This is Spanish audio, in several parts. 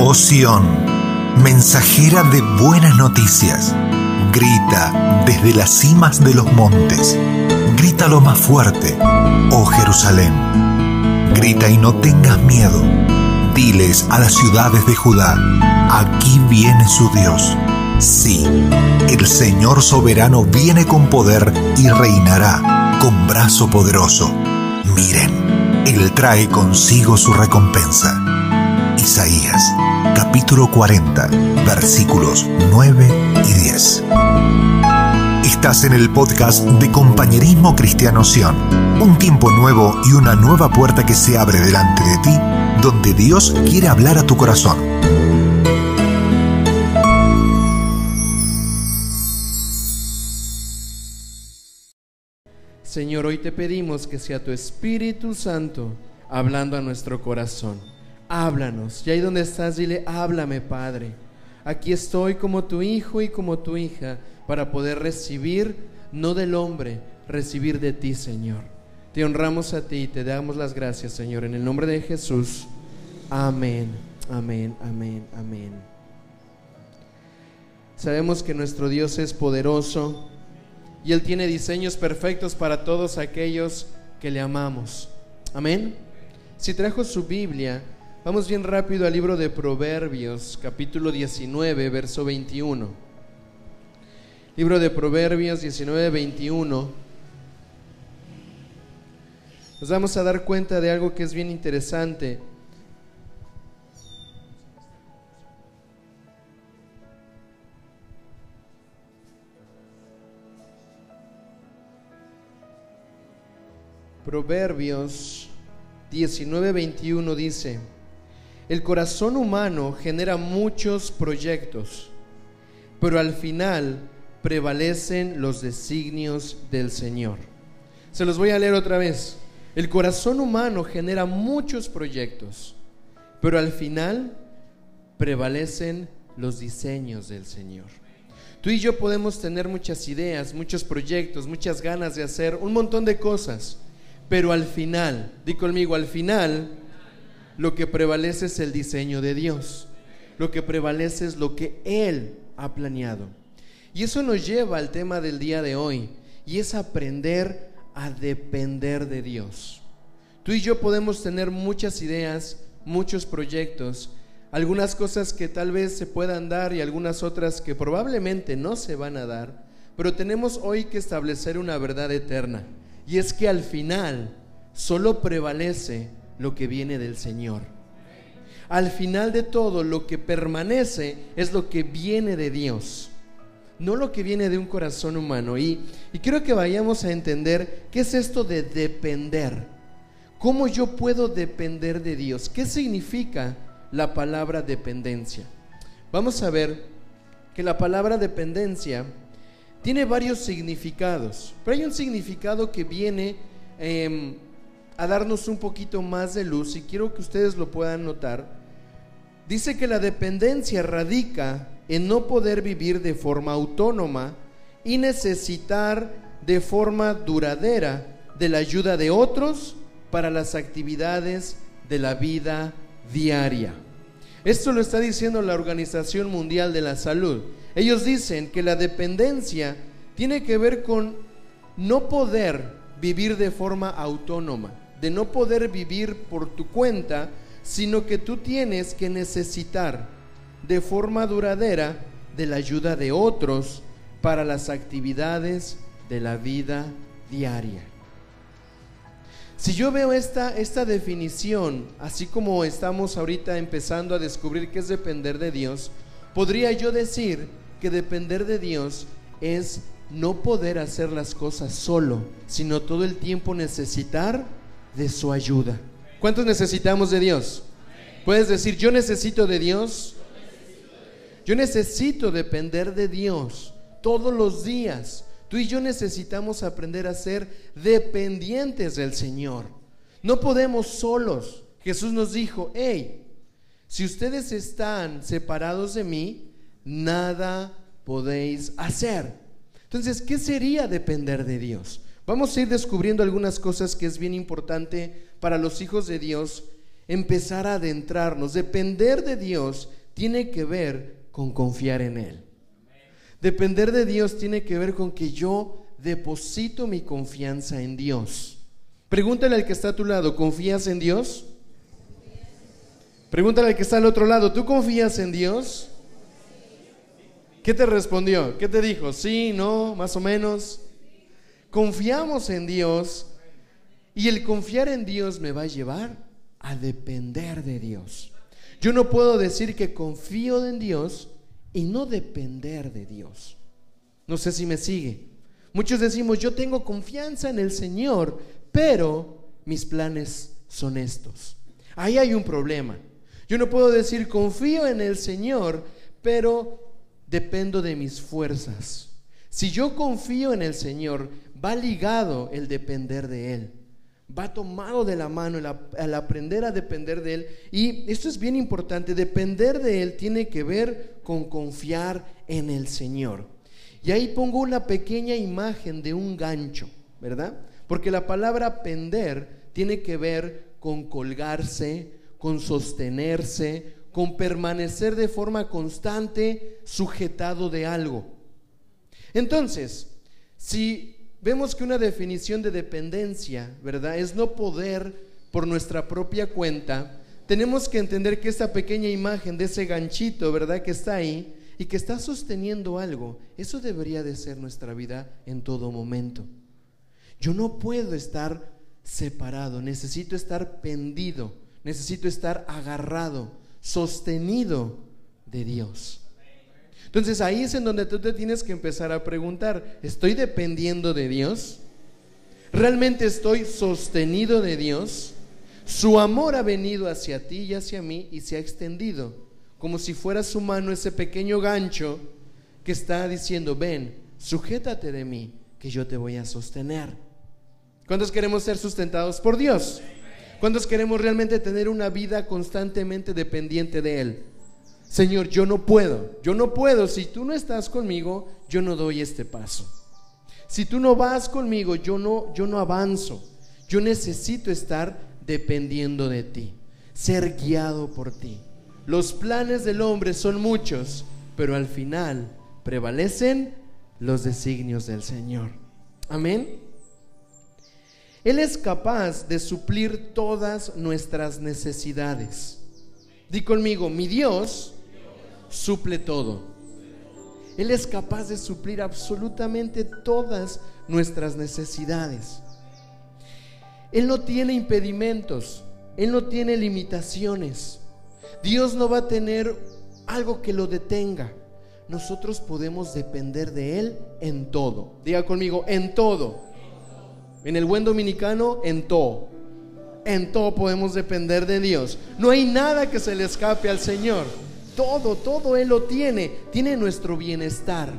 Oh Sión, mensajera de buenas noticias, grita desde las cimas de los montes, grita lo más fuerte, oh Jerusalén, grita y no tengas miedo, diles a las ciudades de Judá, aquí viene su Dios. Sí, el Señor soberano viene con poder y reinará con brazo poderoso. Miren, Él trae consigo su recompensa. Isaías capítulo 40 versículos 9 y 10. Estás en el podcast de Compañerismo Cristiano Sion, un tiempo nuevo y una nueva puerta que se abre delante de ti, donde Dios quiere hablar a tu corazón. Señor, hoy te pedimos que sea tu Espíritu Santo hablando a nuestro corazón. Háblanos. Y ahí donde estás, dile, háblame, Padre. Aquí estoy como tu hijo y como tu hija para poder recibir, no del hombre, recibir de ti, Señor. Te honramos a ti y te damos las gracias, Señor, en el nombre de Jesús. Amén, amén, amén, amén. Sabemos que nuestro Dios es poderoso y Él tiene diseños perfectos para todos aquellos que le amamos. Amén. Si trajo su Biblia, vamos bien rápido al libro de Proverbios, capítulo 19, verso 21. Libro de Proverbios 19, 21. Nos vamos a dar cuenta de algo que es bien interesante. Proverbios 19:21 dice, el corazón humano genera muchos proyectos, pero al final prevalecen los designios del Señor. Se los voy a leer otra vez. El corazón humano genera muchos proyectos, pero al final prevalecen los diseños del Señor. Tú y yo podemos tener muchas ideas, muchos proyectos, muchas ganas de hacer un montón de cosas, pero al final, di conmigo, al final, lo que prevalece es el diseño de Dios. Lo que prevalece es lo que Él ha planeado. Y eso nos lleva al tema del día de hoy, y es aprender a depender de Dios. Tú y yo podemos tener muchas ideas, muchos proyectos, algunas cosas que tal vez se puedan dar y algunas otras que probablemente no se van a dar, pero tenemos hoy que establecer una verdad eterna. Y es que al final solo prevalece lo que viene del Señor. Al final de todo, lo que permanece es lo que viene de Dios, no lo que viene de un corazón humano. Y, y quiero que vayamos a entender qué es esto de depender. ¿Cómo yo puedo depender de Dios? ¿Qué significa la palabra dependencia? Vamos a ver que la palabra dependencia tiene varios significados, pero hay un significado que viene eh, a darnos un poquito más de luz y quiero que ustedes lo puedan notar. Dice que la dependencia radica en no poder vivir de forma autónoma y necesitar de forma duradera de la ayuda de otros para las actividades de la vida diaria. Esto lo está diciendo la Organización Mundial de la Salud. Ellos dicen que la dependencia tiene que ver con no poder vivir de forma autónoma, de no poder vivir por tu cuenta, sino que tú tienes que necesitar de forma duradera de la ayuda de otros para las actividades de la vida diaria. Si yo veo esta, esta definición, así como estamos ahorita empezando a descubrir qué es depender de Dios, podría yo decir que depender de Dios es no poder hacer las cosas solo, sino todo el tiempo necesitar de su ayuda. ¿Cuántos necesitamos de Dios? Puedes decir, yo necesito de Dios. Yo necesito depender de Dios todos los días. Tú y yo necesitamos aprender a ser dependientes del Señor. No podemos solos. Jesús nos dijo, hey, si ustedes están separados de mí, nada podéis hacer. Entonces, ¿qué sería depender de Dios? Vamos a ir descubriendo algunas cosas que es bien importante para los hijos de Dios empezar a adentrarnos. Depender de Dios tiene que ver con confiar en Él. Depender de Dios tiene que ver con que yo deposito mi confianza en Dios. Pregúntale al que está a tu lado, ¿confías en Dios? Pregúntale al que está al otro lado, ¿tú confías en Dios? ¿Qué te respondió? ¿Qué te dijo? Sí, no, más o menos. Confiamos en Dios y el confiar en Dios me va a llevar a depender de Dios. Yo no puedo decir que confío en Dios y no depender de Dios. No sé si me sigue. Muchos decimos, yo tengo confianza en el Señor, pero mis planes son estos. Ahí hay un problema. Yo no puedo decir, confío en el Señor, pero dependo de mis fuerzas. Si yo confío en el Señor, va ligado el depender de Él. Va tomado de la mano el, aprender a depender de Él. Y esto es bien importante, depender de Él tiene que ver con confiar en el Señor. Y ahí pongo una pequeña imagen de un gancho, ¿verdad? Porque la palabra pender tiene que ver con colgarse, con sostenerse, con permanecer de forma constante sujetado de algo. Entonces, si vemos que una definición de dependencia, ¿verdad? Es no poder por nuestra propia cuenta, tenemos que entender que esta pequeña imagen de ese ganchito, ¿verdad? Que está ahí y que está sosteniendo algo, eso debería de ser nuestra vida en todo momento. Yo no puedo estar separado, necesito estar pendido, necesito estar agarrado, sostenido de Dios. Entonces ahí es en donde tú te tienes que empezar a preguntar, ¿estoy dependiendo de Dios? ¿Realmente estoy sostenido de Dios? Su amor ha venido hacia ti y hacia mí y se ha extendido, como si fuera su mano ese pequeño gancho que está diciendo, ven, sujétate de mí, que yo te voy a sostener. ¿Cuántos queremos ser sustentados por Dios? ¿Cuántos queremos realmente tener una vida constantemente dependiente de Él? Señor, yo no puedo, yo no puedo. Si tú no estás conmigo, yo no doy este paso. Si tú no vas conmigo, yo no, yo no avanzo. Yo necesito estar dependiendo de ti, ser guiado por ti. Los planes del hombre son muchos, pero al final prevalecen los designios del Señor. Amén. Él es capaz de suplir todas nuestras necesidades. Di conmigo, mi Dios suple todo. Él es capaz de suplir absolutamente todas nuestras necesidades. Él no tiene impedimentos, Él no tiene limitaciones. Dios no va a tener algo que lo detenga. Nosotros podemos depender de Él en todo. Diga conmigo, en todo. En el buen dominicano, en todo. En todo podemos depender de Dios. No hay nada que se le escape al Señor. Todo, todo Él lo tiene. Tiene nuestro bienestar.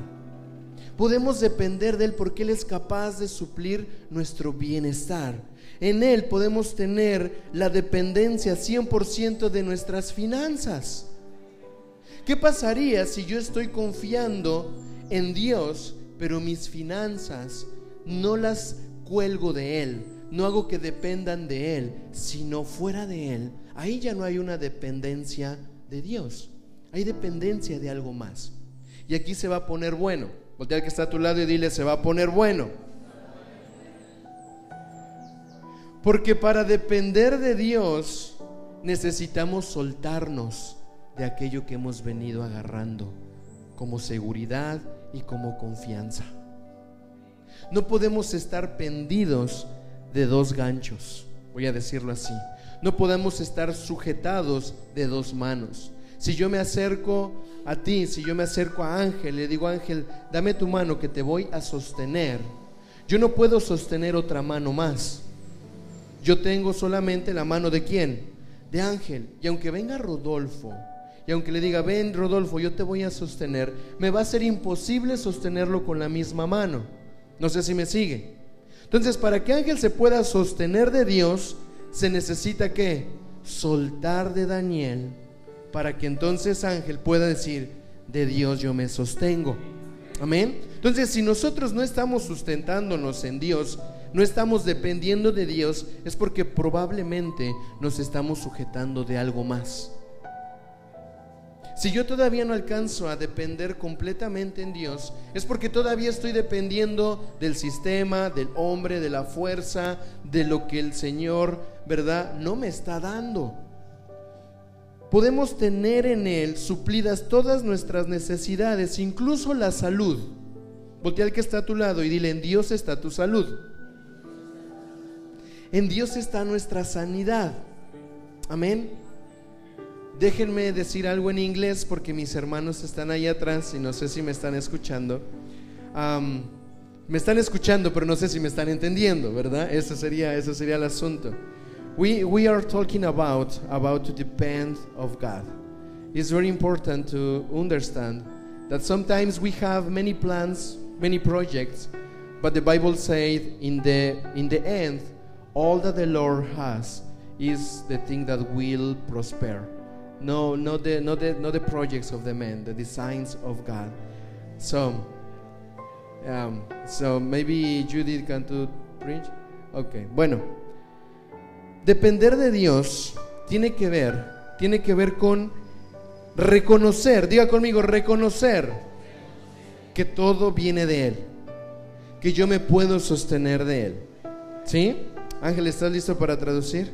Podemos depender de Él porque Él es capaz de suplir nuestro bienestar. En Él podemos tener la dependencia 100% de nuestras finanzas. ¿Qué pasaría si yo estoy confiando en Dios, pero mis finanzas no las cuelgo de Él? No hago que dependan de Él, sino fuera de Él. Ahí ya no hay una dependencia de Dios. Hay dependencia de algo más. Y aquí se va a poner bueno. Voltea al que está a tu lado y dile, se va a poner bueno. Porque para depender de Dios necesitamos soltarnos de aquello que hemos venido agarrando como seguridad y como confianza. No podemos estar pendidos de dos ganchos, voy a decirlo así. No podemos estar sujetados de dos manos. Si yo me acerco a ti, si yo me acerco a Ángel, le digo Ángel, dame tu mano que te voy a sostener. Yo no puedo sostener otra mano más. Yo tengo solamente la mano de quién? De Ángel. Y aunque venga Rodolfo, y aunque le diga, ven Rodolfo, yo te voy a sostener, me va a ser imposible sostenerlo con la misma mano. No sé si me sigue. Entonces, para que Ángel se pueda sostener de Dios, se necesita que soltar de Daniel para que entonces Ángel pueda decir, de Dios yo me sostengo. Amén. Entonces, si nosotros no estamos sustentándonos en Dios, no estamos dependiendo de Dios, es porque probablemente nos estamos sujetando de algo más. Si yo todavía no alcanzo a depender completamente en Dios, es porque todavía estoy dependiendo del sistema, del hombre, de la fuerza, de lo que el Señor, ¿verdad? No me está dando. Podemos tener en Él suplidas todas nuestras necesidades, incluso la salud. Voltea al que está a tu lado y dile, en Dios está tu salud. En Dios está nuestra sanidad. Amén. Déjenme decir algo en inglés porque mis hermanos están ahí atrás y no sé si me están escuchando. me están escuchando, pero no sé si me están entendiendo, ¿verdad? Eso sería, eso sería el asunto. We, we are talking about, about to depend of God. It's very important to understand that sometimes we have many plans, many projects, but the Bible says in the, in the end, all that the Lord has is the thing that will prosper. No, not the, not the, not the projects of the man, the designs of God. So, um, so maybe Judith can to preach. Okay, bueno. Depender de Dios tiene que ver, tiene que ver con reconocer, diga conmigo, reconocer que todo viene de Él, que yo me puedo sostener de Él. ¿Sí? Ángel, ¿estás listo para traducir?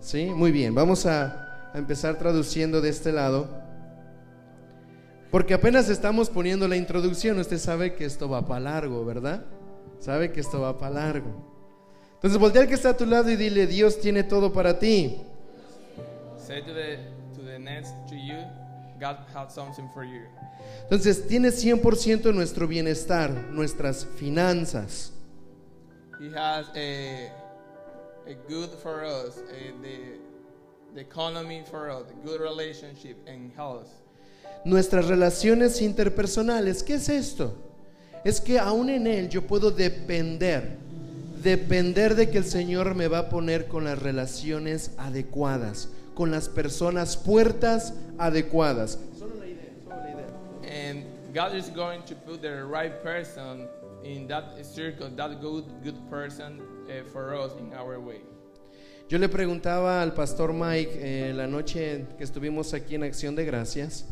Sí, muy bien. Vamos a a empezar traduciendo de este lado. Porque apenas estamos poniendo la introducción, usted sabe que esto va para largo, ¿verdad? Sabe que esto va para largo. Entonces voltea al que está a tu lado y dile, Dios tiene todo para ti. Entonces tiene 100% nuestro bienestar, nuestras finanzas. He has a, a good for us, the economy for us, good relationship and health. Nuestras relaciones interpersonales, ¿qué es esto? Es que aún en él yo puedo depender, depender de que el Señor me va a poner con las relaciones adecuadas, con las personas puertas adecuadas. Solo la idea, solo la idea. And God is going to put the right person in that circle, that good good person uh, for us in our way. Yo le preguntaba al pastor Mike eh, la noche que estuvimos aquí en Acción de Gracias.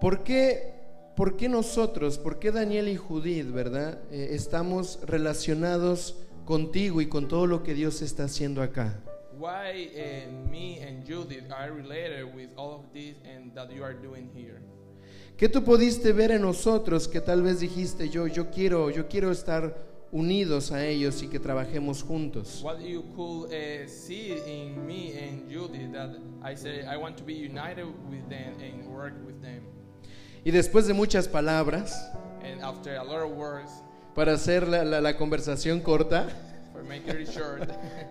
¿Por qué, por qué nosotros, por qué Daniel y Judith, verdad, eh, estamos relacionados contigo y con todo lo que Dios está haciendo acá? Why uh, me and Judith are related with all of this and that you are doing here? ¿Qué tú pudiste ver en nosotros que tal vez dijiste yo yo quiero yo quiero estar unidos a ellos y que trabajemos juntos? What you could uh, see in me and Judy that I say I want to be united with them and work with them. Y después de muchas palabras, and after a lot of words, para hacer la, la, la conversación corta, for make it short,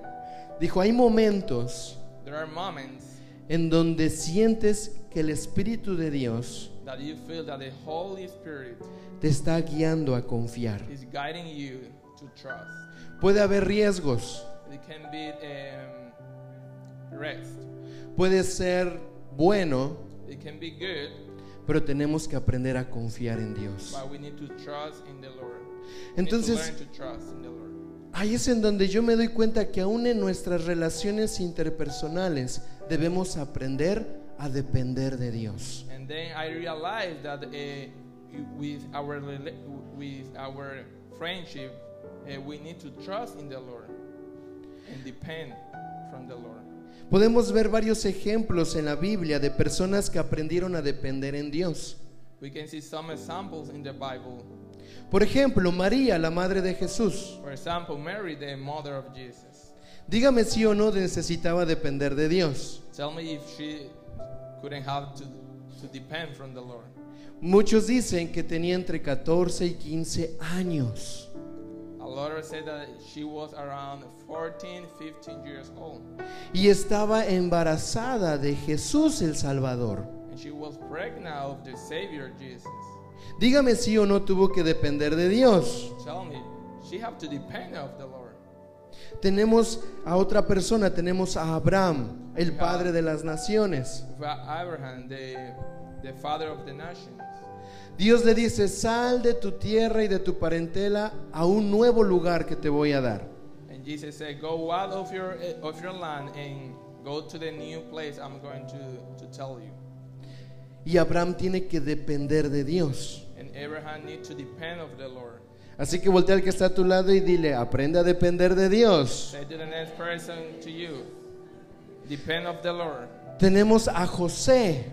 dijo hay momentos there are moments en donde sientes que el Espíritu de Dios that you feel that the Holy Spirit te está guiando a confiar. is guiding you to trust. Puede haber riesgos. It can be um, rest. Puede ser bueno, It can be good, pero tenemos que aprender a confiar en Dios. Entonces, ahí es en donde yo me doy cuenta que aún en nuestras relaciones interpersonales debemos aprender a depender de Dios. And then I realized that uh, with our with our friendship, uh, we need to trust in the Lord and depend from the Lord. Podemos ver varios ejemplos en la Biblia de personas que aprendieron a depender en Dios. We can see some examples in the Bible. Por ejemplo, María, la madre de Jesús. For example, Mary, the mother of Jesus. Dígame si o no necesitaba depender de Dios. Tell me if she couldn't have to to depend from the Lord. Muchos dicen que tenía entre 14 y 15 años. A lot say that she was around 14, 15 years old. Y estaba embarazada de Jesús el Salvador. And she was pregnant of the Savior Jesus. Dígame si o no tuvo que depender de Dios. Tell me, she have to depend of the Lord. Tenemos a otra persona, tenemos a Abraham, el padre de las naciones. Abraham, the, the father of the nations. Dios le dice, sal de tu tierra y de tu parentela a un nuevo lugar que te voy a dar. And Jesus said, Go out of your, eh, of your land and go to the new place I'm going to, to tell you. Y Abraham tiene que depender de Dios. And Abraham needs to depend of the Lord. Así que voltea al que está a tu lado y dile, aprende a depender de Dios. Say to the next person to you, depend of the Lord. Tenemos a José.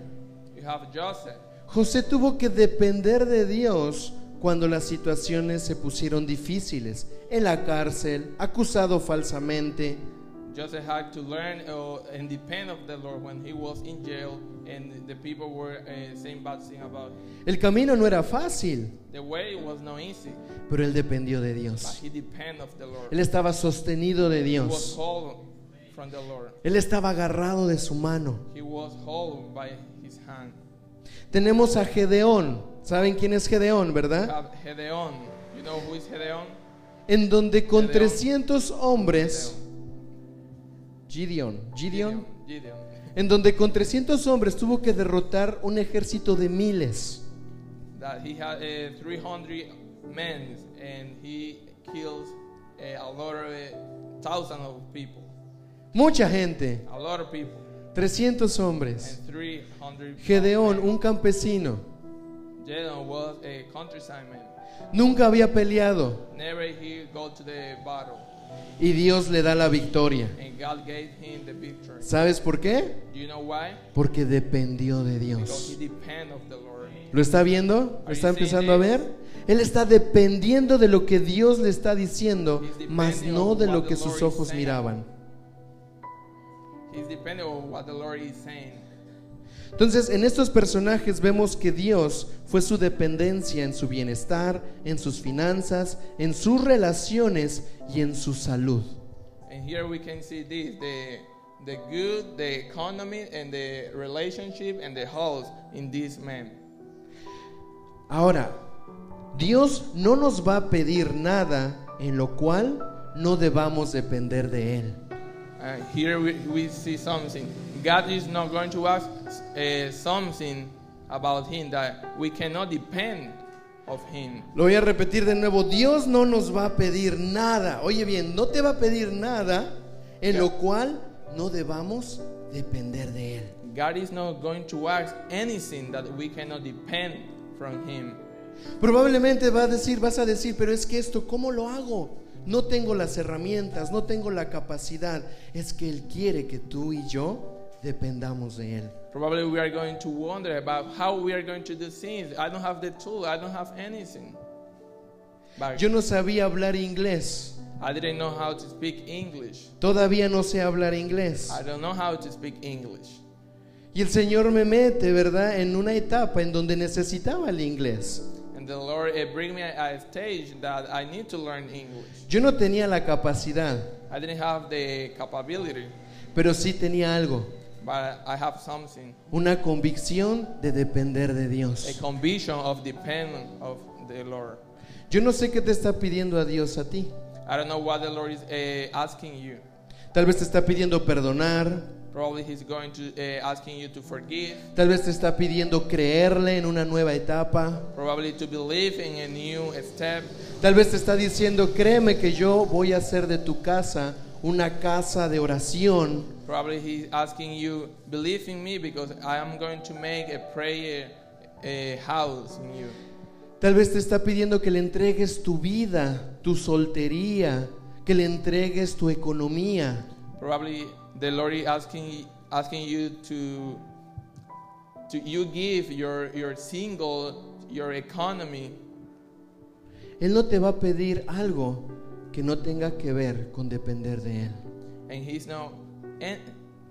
You have Joseph. José tuvo que depender de Dios cuando las situaciones se pusieron difíciles, en la cárcel, acusado falsamente. Joseph had to learn uh, and depend of the Lord when he was in jail and the people were uh, saying bad things about him. El camino no era fácil, The way was not easy, pero él dependió de but Dios. he depended of the Lord. Él estaba sostenido de He was Dios. from the Lord. Él estaba agarrado de su mano. He was by his hand. Tenemos a Gedeón. ¿Saben quién es Gedeón, verdad? have Gedeon. You know who is Gedeon? En donde con Gedeón. 300 hombres, Gideon, Gideon, Gideon. en donde con 300 hombres tuvo que derrotar un ejército de miles. That he had uh, 300 men and he killed uh, a lot of uh, thousands of people. Mucha gente, A lot of people. 300 hombres. And 300 Gedeón, un campesino, nunca había peleado y Dios le da la victoria. ¿Sabes por qué? Porque dependió de Dios. ¿Lo está viendo? ¿Lo está empezando a ver? Él está dependiendo de lo que Dios le está diciendo, mas no de lo que sus ojos miraban. He's depending on what the Lord is saying. Entonces, en estos personajes vemos que Dios fue su dependencia en su bienestar, en sus finanzas, en sus relaciones y en su salud. And here we can see this the the good, the economy, and the relationship and the health in this man. Ahora, Dios no nos va a pedir nada en lo cual no debamos depender de Él. Uh, here we, we see something. God is not going to ask uh, something about him that we cannot depend of him. Lo voy a repetir de nuevo, Dios no nos va a pedir nada. Oye bien, no te va a pedir nada en lo cual no debamos depender de Él. God is not going to ask anything that we cannot depend from him. Probablemente va a decir, vas a decir, pero es que esto, ¿cómo lo hago? No tengo las herramientas, no tengo la capacidad. Es que Él quiere que tú y yo dependamos de Él. Probably we are going to wonder about how we are going to do things. I don't have the tool, I don't have anything. But Yo no sabía hablar inglés. I didn't know how to speak English. Todavía no sé hablar inglés. I don't know how to speak English. Y el Señor me mete, ¿verdad?, en una etapa en donde necesitaba el inglés. And the Lord uh, bring me a, a stage that I need to learn English. Yo no tenía la capacidad, I didn't have the capability, pero sí tenía algo, but I have something, una convicción de depender de a Dios. conviction of dependence of the Lord. Yo no sé qué te está pidiendo a Dios a ti. I don't know what the Lord is uh, asking you. Tal vez te está pidiendo perdonar, Probably He's going to uh, asking you to forgive. tal vez te está pidiendo creerle en una nueva etapa. Probably to believe in a new step. Tal vez te está diciendo, créeme que yo voy a hacer de tu casa una casa de oración. Probably He's asking you believe in me because I am going to make a prayer a house in you. Tal vez te está pidiendo que le entregues tu vida, tu soltería, que le entregues tu economía. Probably the Lord is asking asking you to to you give your your single your economy. Él no te va a pedir algo que no tenga que ver con depender de Él. And he's no and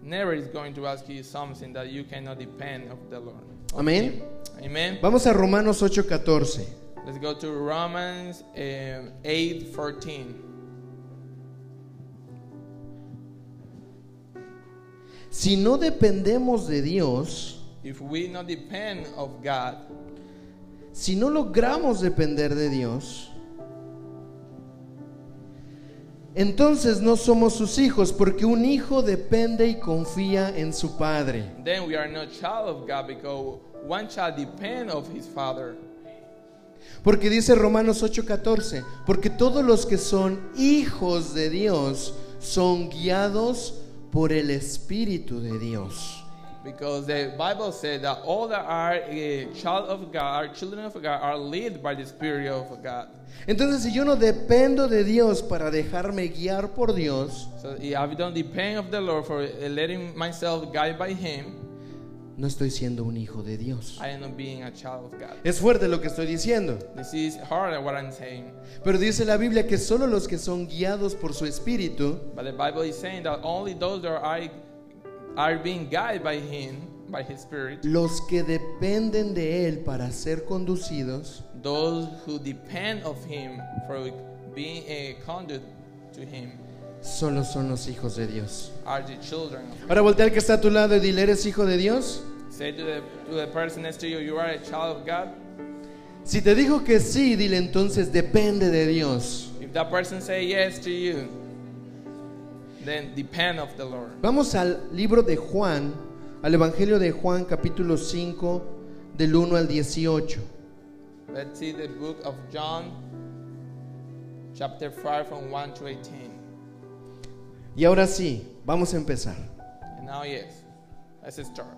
never is going to ask you something that you cannot depend of the Lord. Amén. Amen. Vamos a Romanos 8:14. Let's go to Romans um, 8 Si no dependemos de Dios, If we not depend of God, si no logramos depender de Dios, entonces no somos sus hijos, porque un hijo depende y confía en su padre. then we are not child of God because one child depend of his father Porque dice Romanos 8:14, porque todos los que son hijos de Dios son guiados por el Espíritu de Dios. Because the Bible said that all that are a child of God, are children of God, are led by the Spirit of God. Entonces, si yo no dependo de Dios para dejarme guiar por Dios, So if I don't depend of the Lord for letting myself guide by Him, no estoy siendo un hijo de Dios. I am not being a child of God. Es fuerte lo que estoy diciendo, This is hard what I'm saying, pero dice la Biblia que solo los que son guiados por su espíritu but the Bible is saying that only those that are are being guided by Him, by His Spirit, Los que dependen de Él para ser conducidos those who depend of Him for being a conduit to Him, solo son los hijos de Dios. are the children of Ahora voltea al que está a tu lado y dile, ¿eres hijo de Dios? Say to the, to the person next to you, you are a child of God. Si te dijo que sí, dile entonces, depende de Dios. If that person say yes to you, then depend of the Lord. Vamos al libro de Juan, al Evangelio de Juan capítulo 5, del 1 al 18. Let's see the book of John, chapter 5, from 1 to 18. Y ahora sí, vamos a empezar. And now, yes, let's start.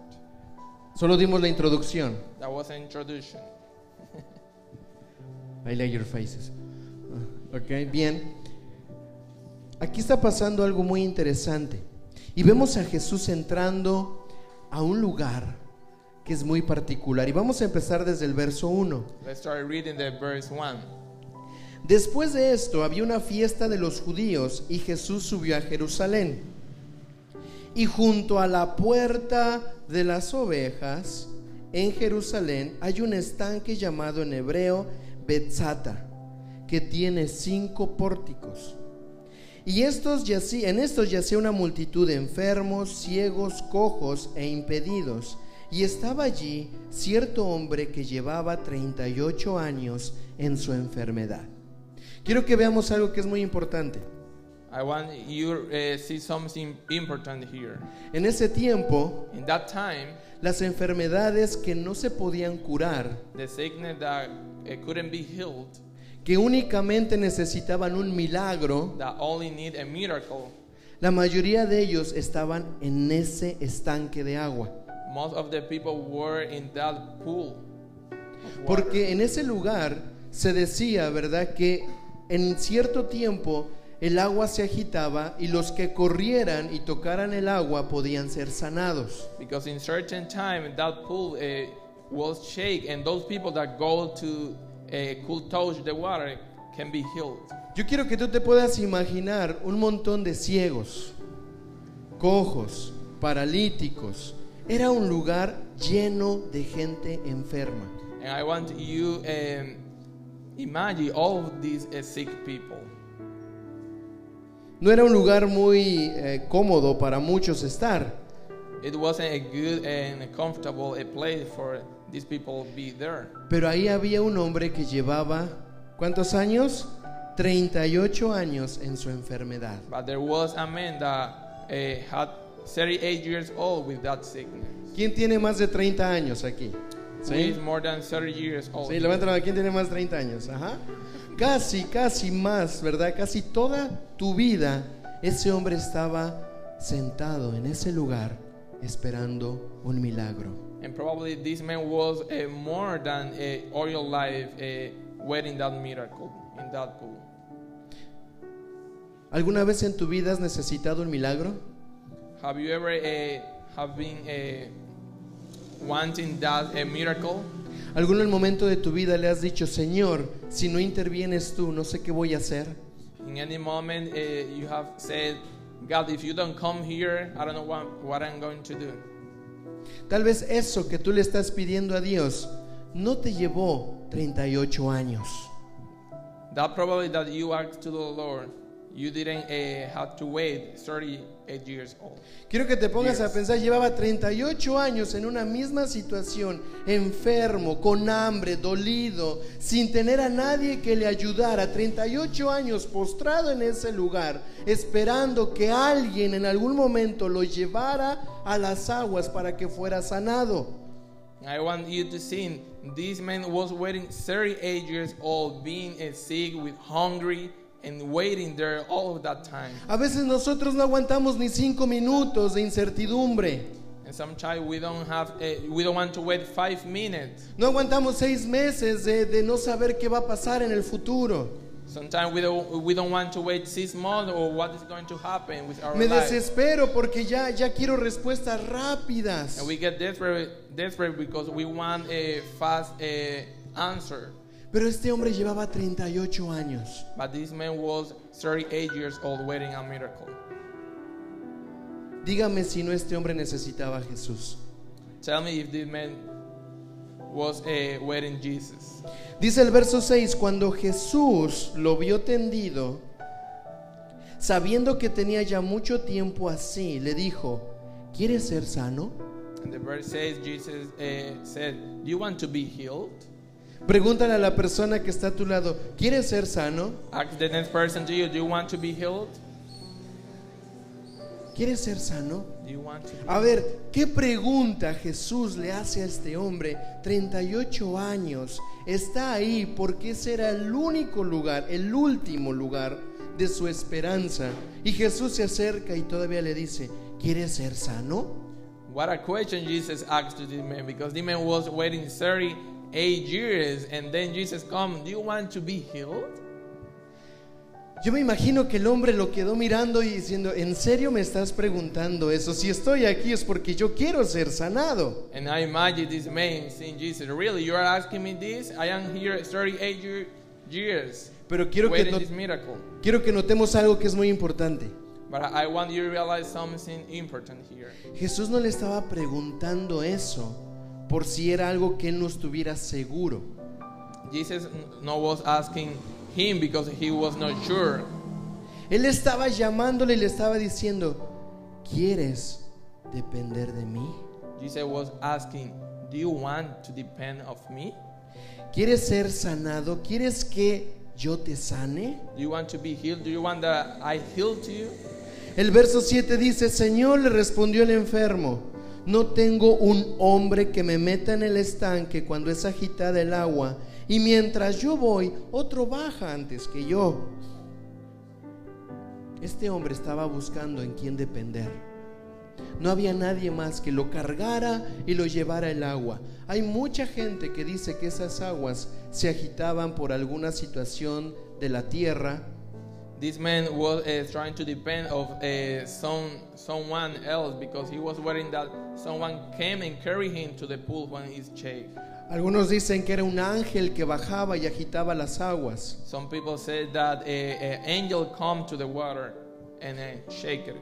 Solo dimos la introducción. That was an introduction. I like your faces. Ok, bien. Aquí está pasando algo muy interesante. Y vemos a Jesús entrando a un lugar que es muy particular. Y vamos a empezar desde el verso 1. Let's start reading the verse 1. Después de esto había una fiesta de los judíos y Jesús subió a Jerusalén. Y junto a la puerta de las ovejas en Jerusalén hay un estanque llamado en hebreo Betzata, que tiene cinco pórticos. Y estos en estos yacía una multitud de enfermos, ciegos, cojos e impedidos. Y estaba allí cierto hombre que llevaba 38 años en su enfermedad. Quiero que veamos algo que es muy importante. I want you uh, see something important here. En ese tiempo, In that time, las enfermedades que no se podían curar, the sickness that uh, couldn't be healed, que únicamente necesitaban un milagro, that only need a miracle, la mayoría de ellos estaban en ese estanque de agua. most of the people were in that pool. Porque en ese lugar se decía, ¿verdad?, que en cierto tiempo el agua se agitaba y los que corrieran y tocaran el agua podían ser sanados. Because in certain time that pool uh, was shake, and those people that go to uh, could touch the water can be healed. Yo quiero que tú te puedas imaginar un montón de ciegos, cojos, paralíticos. Era un lugar lleno de gente enferma. And I want you um, imagine all these uh, sick people. No era un lugar muy eh, cómodo para muchos estar. It wasn't a good and comfortable a place for these people to be there. Pero ahí había un hombre que llevaba, ¿cuántos años? 38 años en su enfermedad. But there was a man that uh, had 38 years old with that sickness. ¿Quién tiene más de 30 años aquí? Who is more than 30 years old. Sí, levanta la mano. ¿Quién tiene más de 30 años? Ajá. Casi, casi más, ¿verdad? Casi toda tu vida ese hombre estaba sentado en ese lugar esperando un milagro. And probably this man was uh, more than uh, all your life uh, waiting that miracle in that pool. ¿Alguna vez en tu vida has necesitado un milagro? Have you ever have been wanting that a miracle? ¿Algún el momento de tu vida le has dicho, Señor, si no intervienes tú, no sé qué voy a hacer? In any moment, uh, you have said, God, if you don't come here, I don't know what, what I'm going to do. Tal vez eso que tú le estás pidiendo a Dios no te llevó 38 años. That probably that you asked to the Lord, you didn't uh, have to wait 38 years old. Quiero que te pongas a pensar, llevaba 38 años en una misma situación, enfermo, con hambre, dolido, sin tener a nadie que le ayudara, 38 años postrado en ese lugar, esperando que alguien en algún momento lo llevara a las aguas para que fuera sanado. I want you to see This man was waiting 38 years old, being sick, with hungry, and waiting there all of that time. A veces nosotros no aguantamos ni cinco minutos de incertidumbre. And sometimes we don't have, uh, we don't want to wait five minutes. No aguantamos seis meses de, de no saber qué va a pasar en el futuro. Sometimes we don't, we don't want to wait six months or what is going to happen with our Me life. desespero porque ya, ya quiero respuestas rápidas. And we get desperate, desperate because we want a fast uh, answer. Pero este hombre llevaba 38 años. But this man was 38 years old waiting a miracle. Dígame si no este hombre necesitaba a Jesús. Tell me if this man was uh, waiting Jesus. Dice el verso 6, cuando Jesús lo vio tendido, sabiendo que tenía ya mucho tiempo así, le dijo, ¿quieres ser sano? And the verse says, Jesus uh, said, Do you want to be healed? Pregúntale a la persona que está a tu lado, ¿quieres ser sano? Ask the next person to you, Do you want to be healed? ¿Quieres ser sano? Do you want to be A ver, ¿qué pregunta Jesús le hace a este hombre? 38 años, está ahí porque ese era el único lugar, el último lugar de su esperanza. Y Jesús se acerca y todavía le dice, ¿quieres ser sano? What a question Jesus asked to this man because this man was waiting 38 years and then Jesus come, Do you want to be healed? Yo me imagino que el hombre lo quedó mirando y diciendo, ¿en serio me estás preguntando eso? Si estoy aquí es porque yo quiero ser sanado. And I imagine this man saying, Jesus, really, you are asking me this? I am here 38 year, years Pero quiero que, no- this miracle. quiero que notemos algo que es muy importante. But I I want you to realize something important here. Jesús no le estaba preguntando eso por si era algo que él no estuviera seguro. Jesus no was asking him because he was not sure. Él estaba llamándole y le estaba diciendo, ¿quieres depender de mí? Jesus was asking, Do you want to depend of me? ¿Quieres ser sanado? ¿Quieres que yo te sane? Do you want to be healed? Do you want that I heal to you? El verso 7 dice, Señor, le respondió el enfermo, no tengo un hombre que me meta en el estanque cuando es agitada el agua, y mientras yo voy, otro baja antes que yo. Este hombre estaba buscando en quién depender. No había nadie más que lo cargara y lo llevara el agua. Hay mucha gente que dice que esas aguas se agitaban por alguna situación de la tierra, This man was uh, trying to depend of uh, some someone else because he was worrying that someone came and carried him to the pool when he's chafed. Algunos dicen que era un ángel que bajaba y agitaba las aguas. Some people say that an angel come to the water and uh, shake it.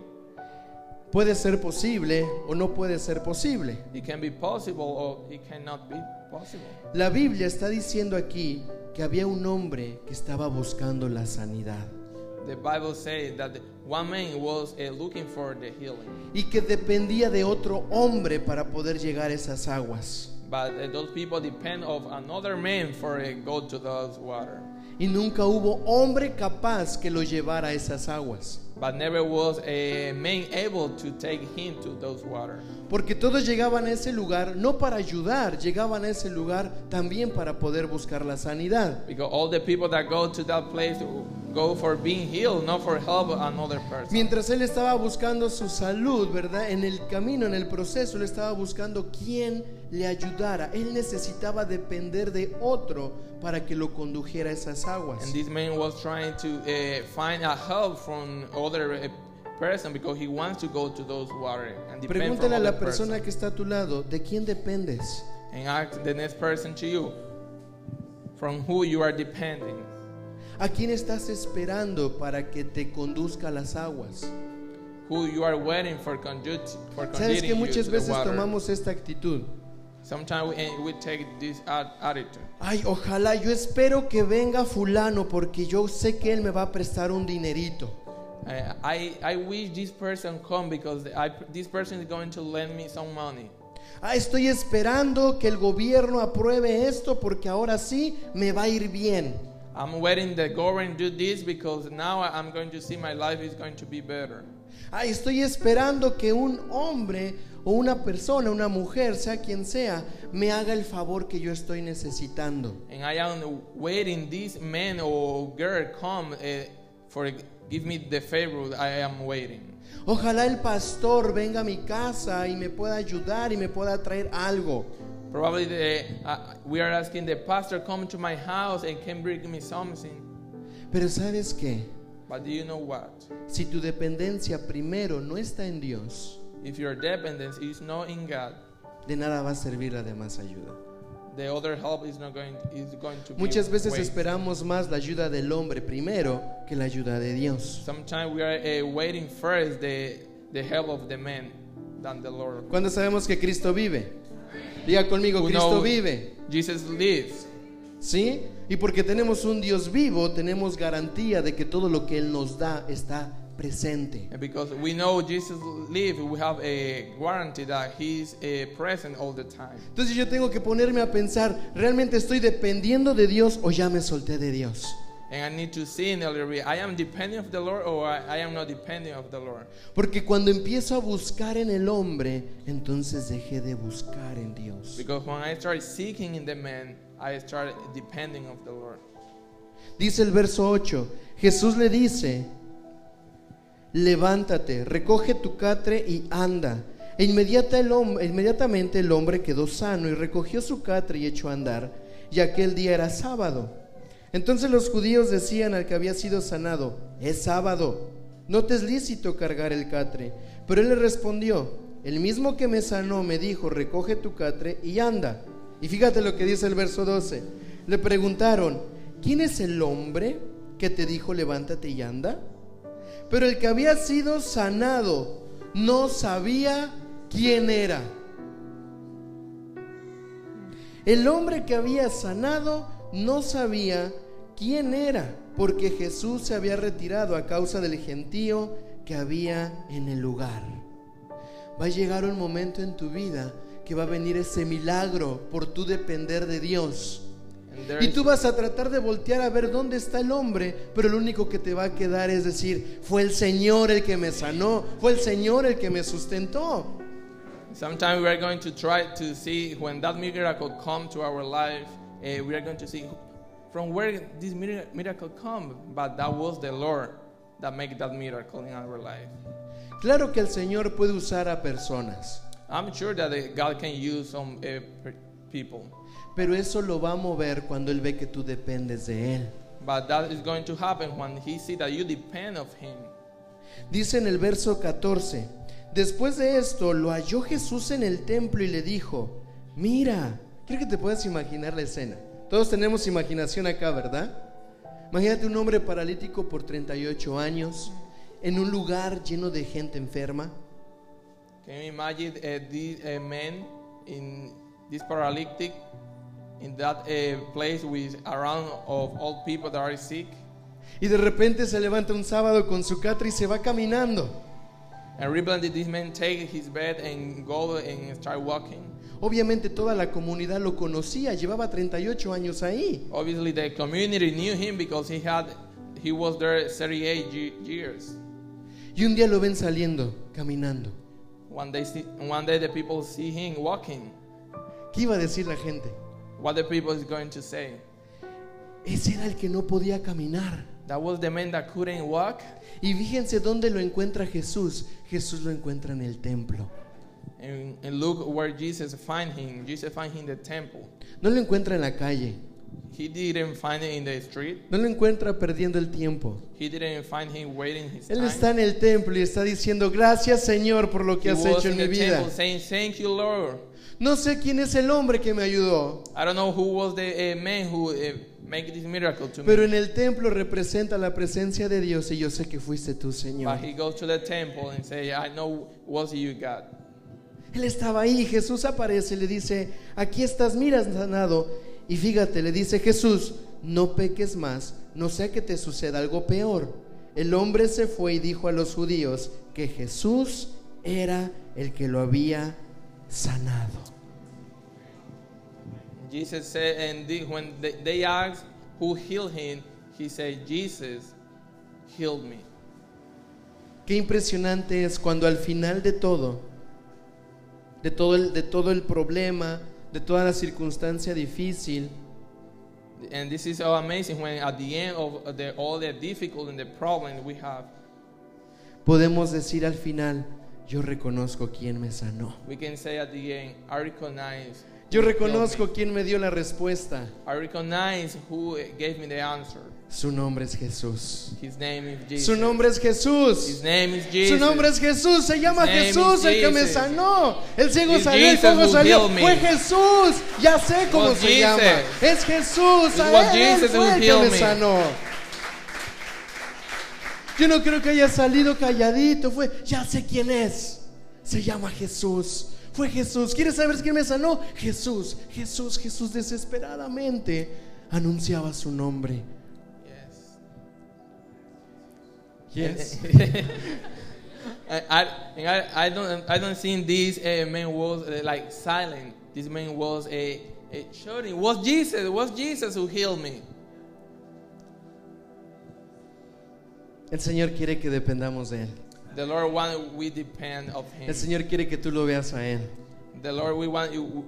Puede ser posible o no puede ser posible. It can be possible or it cannot be possible. La Biblia está diciendo aquí que había un hombre que estaba buscando la sanidad The Bible says that one man was uh, looking for the healing, y que dependía de otro hombre para poder llegar a esas aguas. but uh, those people depend of another man for uh, go to those water. Y nunca hubo hombre capaz que lo llevara a esas aguas. But never was a man able to take him to those water. Porque todos llegaban a ese lugar no para ayudar, llegaban a ese lugar también para poder buscar la sanidad. Because all the people that go to that place go for being healed, not for help another person. Mientras él estaba buscando su salud, ¿verdad? En el camino, en el proceso, él estaba buscando quién le ayudara. Él necesitaba depender de otro para que lo condujera a esas aguas. And this man was trying to uh, find a help from other uh, person because he wants to go to those water and depend Pregúntale a la persona person. que está a tu lado, ¿de quién dependes? And ask the next person to you from who you are depending. ¿A quién estás esperando para que te conduzca a las aguas? Who you are waiting for conduct for Sabes que muchas veces tomamos esta actitud. Sometimes we, we take this at- attitude. Ay, ojalá, yo espero que venga fulano porque yo sé que él me va a prestar un dinerito. Uh, I, I wish this person come because I, this person is going to lend me some money. Ah, estoy esperando que el gobierno apruebe esto porque ahora sí me va a ir bien. I'm waiting the government do this because now I'm going to see my life is going to be better. Ay, estoy esperando que un hombre o una persona, una mujer, sea quien sea, me haga el favor que yo estoy necesitando. And I am waiting this man or girl come uh, for give me the favor I am waiting. Ojalá el pastor venga a mi casa y me pueda ayudar y me pueda traer algo. Probably the, uh, we are asking the pastor come to my house and can bring me something. Pero ¿sabes qué? But do you know what? Si tu dependencia primero no está en Dios, If your dependence is not in God, de nada va a servir la demás ayuda. the other help is not going is going to be Muchas veces waste. esperamos más la ayuda del hombre primero que la ayuda de Dios. Sometimes we are uh, waiting first the the help of the man than the Lord. Cuando sabemos que Cristo vive, diga conmigo, Cristo vive. Jesus lives. ¿Sí? Y porque tenemos un Dios vivo, tenemos garantía de que todo lo que Él nos da está presente. And because we know Jesus lives, we have a guarantee that He's uh, present all the time. Entonces yo tengo que ponerme a pensar, ¿realmente estoy dependiendo de Dios o ya me solté de Dios? And I need to see in a little bit, I am depending of the Lord or I, I am not depending of the Lord. Porque cuando empiezo a buscar en el hombre, entonces dejé de buscar en Dios. Because when I start seeking in the man, I start depending of the Lord. Dice el verso 8, Jesús le dice, levántate, recoge tu catre y anda. E inmediata el hom- inmediatamente el hombre quedó sano y recogió su catre y echó a andar. Y aquel día era sábado. Entonces los judíos decían al que había sido sanado, es sábado, no te es lícito cargar el catre. Pero él le respondió, el mismo que me sanó me dijo, recoge tu catre y anda. Y fíjate lo que dice el verso 12. Le preguntaron, ¿quién es el hombre que te dijo, levántate y anda? Pero el que había sido sanado no sabía quién era. El hombre que había sanado no sabía quién era, porque Jesús se había retirado a causa del gentío que había en el lugar. Va a llegar un momento en tu vida que va a venir ese milagro por tu depender de Dios. Y tú vas a tratar de voltear a ver dónde está el hombre, pero lo único que te va a quedar es decir, fue el Señor el que me sanó, fue el Señor el que me sustentó. Sometimes we are going to try to see when that miracle come to our life, uh, we are going to see from where this mir- miracle come. But that was the Lord that made that miracle in our life. Claro que el Señor puede usar a personas, I'm sure that uh, God can use some uh, people, pero eso lo va a mover cuando Él ve que tú dependes de Él. but that is going to happen when He see that you depend of Him. Dice en el verso 14, después de esto lo halló Jesús en el templo y le dijo, mira, quiero que te puedas imaginar la escena. Todos tenemos imaginación acá, ¿verdad? Imagínate un hombre paralítico por 38 años en un lugar lleno de gente enferma. Can you imagine uh, this uh, man in this paralytic in that uh, place with around of all people that are sick? Y de repente se levanta un sábado con su catre y se va caminando. And this man take his bed and go and start walking. Obviamente toda la comunidad lo conocía, llevaba 38 años ahí. Obviously, the community knew him because he had he was there 38 ye- years. Y un día lo ven saliendo, caminando. One day, see, one day the people see him walking. ¿Qué iba a decir la gente? What the people is going to say? Ese era el que no podía caminar. That was the man that couldn't walk. Y fíjense dónde lo encuentra Jesús. Jesús lo encuentra en el templo. And, and look where Jesus find him. Jesus find him in the temple. No lo encuentra en la calle. He didn't find it in the street. No lo encuentra perdiendo el tiempo. He didn't find him waiting his Él está en el templo y está diciendo, gracias Señor por lo que He has was hecho en in mi the vida. temple saying, "Thank you, Lord." No sé quién es el hombre que me ayudó, I don't know who was the uh, man who uh, made this miracle to pero me. en el templo representa la presencia de Dios y yo sé que fuiste tú, Señor. But he goes to the temple and say, "I know was you, God." Él estaba ahí, Jesús aparece y le dice, aquí estás, mira, sanado. Y fíjate, le dice Jesús, no peques más, no sea que te suceda algo peor. El hombre se fue y dijo a los judíos que Jesús era el que lo había sanado. Jesus said, and the, when they, they asked who healed him, he said, Jesus healed me. Qué impresionante es cuando al final de todo, de todo el, de todo el problema, de toda la circunstancia difícil, And this is so amazing when at the end of the, all the difficult and the problem we have, podemos decir al final, yo reconozco quién me sanó. we can say at the end, I recognize. Yo reconozco quién me dio la respuesta. I recognize who gave me the answer. Su nombre es Jesús. His name is Jesus. Su nombre es His Jesús. name is Jesus. Su nombre es Jesús. Se llama His Jesús el que me sanó. El ciego It's salió, el who salió. Fue Jesús. Ya sé cómo se Jesus. llama. Es Jesús. A él, fue el que me. sanó. Yo no creo que haya salido calladito. Fue, ya sé quién es. Se llama Jesús. Fue Jesús. ¿Quieres saber quién me sanó? Jesús. Jesús, Jesús desesperadamente anunciaba su nombre. Yes. I, I, and I, don't I don't think this uh, man was uh, like silent. This man was a, shouting. Was Jesus? Was Jesus who healed me? El Señor quiere que dependamos de Él. The Lord want we depend of Him. El Señor quiere que tú lo veas a Él. The Lord we want you.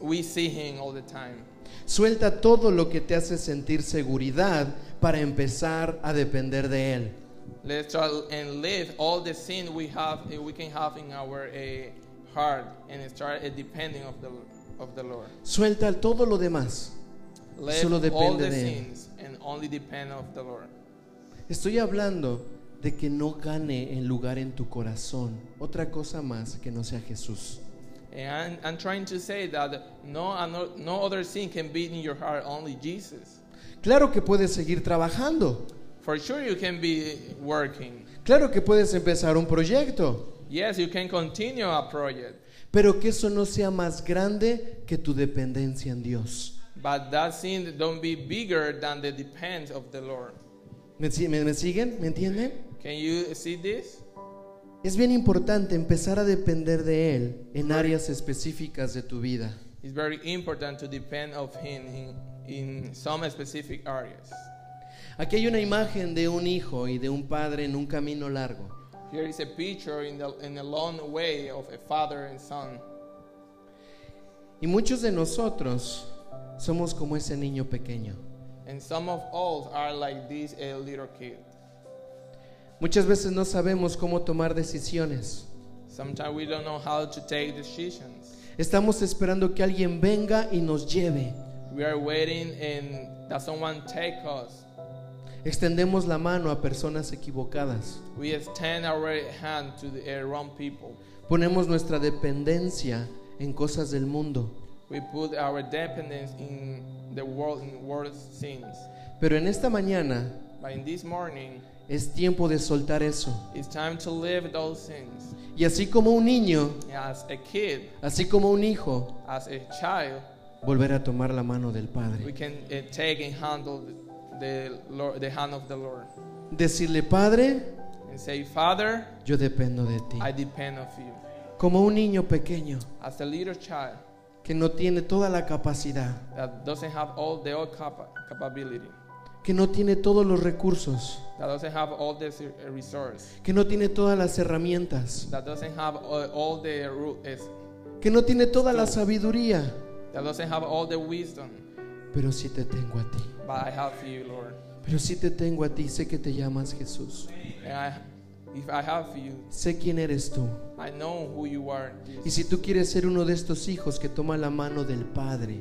We see Him all the time. Suelta todo lo que te hace sentir seguridad para empezar a depender de Él. Let's try and live all the sin we have uh, we can have in our uh, heart and start uh, depending of the of the Lord. Suelta todo lo demás. Solo all depende the de Él. sins and only depend of the Lord. Estoy hablando de que no gane en lugar en tu corazón otra cosa más que no sea Jesús. And I'm, I'm trying to say that no other sin can be in your heart, only Jesus. Claro que puedes seguir trabajando. For sure, you can be working. Claro que puedes empezar un proyecto. Yes, you can continue a project, Pero que eso no sea más grande que tu dependencia en Dios. but that sin don't be bigger than the depends of the Lord. ¿Me, si- me- me siguen? ¿Me entienden? Can you see this? Es bien importante empezar a depender de Él en áreas específicas de tu vida. It's very important to depend of Him in, in some specific areas. Aquí hay una imagen de un hijo y de un padre en un camino largo. Here is a picture in the in a long way of a father and son. Y muchos de nosotros somos como ese niño pequeño. And some of us are like this a little kid. Muchas veces no sabemos cómo tomar decisiones. Sometimes we don't know how to take decisions. Estamos esperando que alguien venga y nos lleve. We are waiting and that someone take us. Extendemos la mano a personas equivocadas. We extend our hand to the uh, wrong people. Ponemos nuestra dependencia en cosas del mundo. We put our dependence in the world in world. Pero en esta mañana But in this morning, es tiempo de soltar eso. it's time to live those sins. Y así como un niño, As a kid, así como un hijo, as a child, volver a tomar la mano del we Padre. can uh, take and handle the Lord, the hand of the Lord, Decirle, Padre, and say, Father, yo dependo de ti. I depend of you. Como un niño pequeño As a little child que no tiene toda la capacidad, that doesn't have all the all capa- capability, que no tiene todos los recursos, that doesn't have all the s- resource, que no tiene todas las herramientas, that doesn't have all, all the ru- is- que no tiene toda la sabiduría, that doesn't have all the wisdom, pero sí te tengo a ti. but I have you, Lord. Pero sí te tengo a ti, sé que te llamas Jesús. And I, if I have you, Sé quién eres tú. I know who you are. Y si tú quieres ser uno de estos hijos que toma la mano del Padre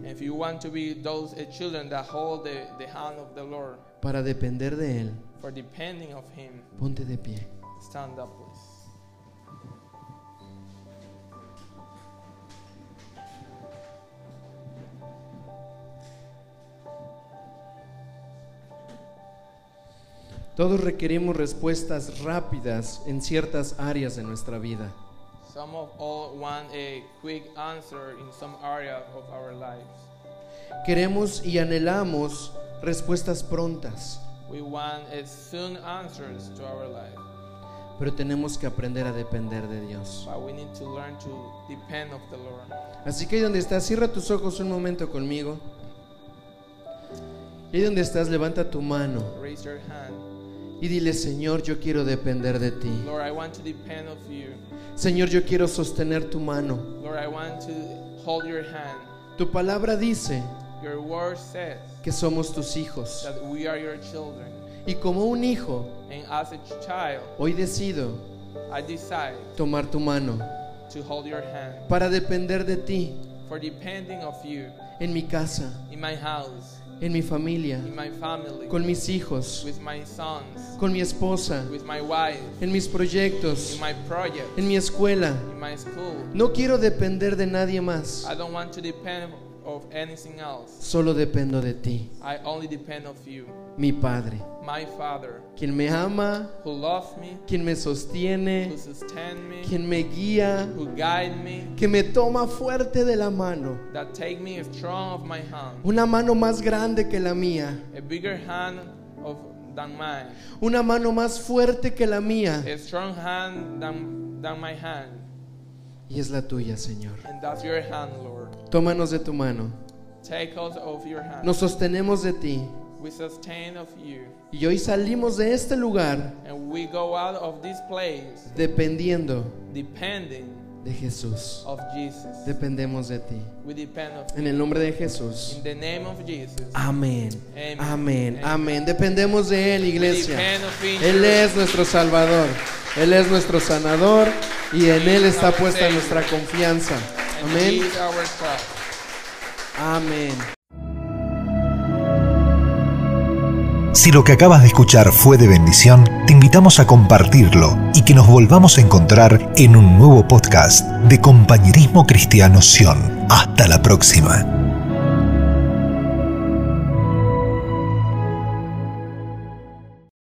para depender de Él, for depending of Him, ponte de pie. stand up, Todos requerimos respuestas rápidas en ciertas áreas de nuestra vida. Some of all want a quick answer in some area of our lives. Queremos y anhelamos respuestas prontas, We want a soon answers to our life, pero tenemos que aprender a depender de Dios. but we need to learn to depend of the Lord. Así que ahí donde estás, cierra tus ojos un momento conmigo Y donde estás, levanta tu mano raise your hand. Y dile, Señor, yo quiero depender de ti. Lord, I want to depend of you. Señor, yo quiero sostener tu mano. Lord, I want to hold your hand. Tu palabra dice Your word says que somos tus hijos. that we are your children. Y como un hijo, And as a child, hoy decido I decide tomar tu mano to hold your hand para depender de ti for depending of you en mi casa, in my house, en mi familia, in my family, con mis hijos, with my sons, con mi esposa, with my wife, en mis proyectos, in my project, en mi escuela. in my school. No quiero depender de nadie más, I don't want to depend of anything else. solo dependo de ti, I only depend of you, mi Padre, my Father, quien me ama, who loves me, quien me sostiene, who sustains me, quien me guía, who guide me, que me toma fuerte de la mano, that take me strong of my hand, una mano más grande que la mía, a bigger hand of than mine, una mano más fuerte que la mía, a strong hand than than my hand, y es la tuya, Señor. and that's your hand, Lord. Tómanos de tu mano, Take us of your hand. nos sostenemos de ti, We sustain of you, y hoy salimos de este lugar and we go out of this place dependiendo depending de Jesús. of Jesus. Dependemos de ti. We depend of En el nombre de Jesús. in the name of Jesus. Amén. Amen. Amén. Amen. Amén. Dependemos de Él, We iglesia. depend of him. Él es nuestro Salvador. Él es nuestro sanador y en Él está puesta nuestra confianza. Amén. Amén. Si lo que acabas de escuchar fue de bendición, te invitamos a compartirlo que nos volvamos a encontrar en un nuevo podcast de Compañerismo Cristiano Sion. Hasta la próxima.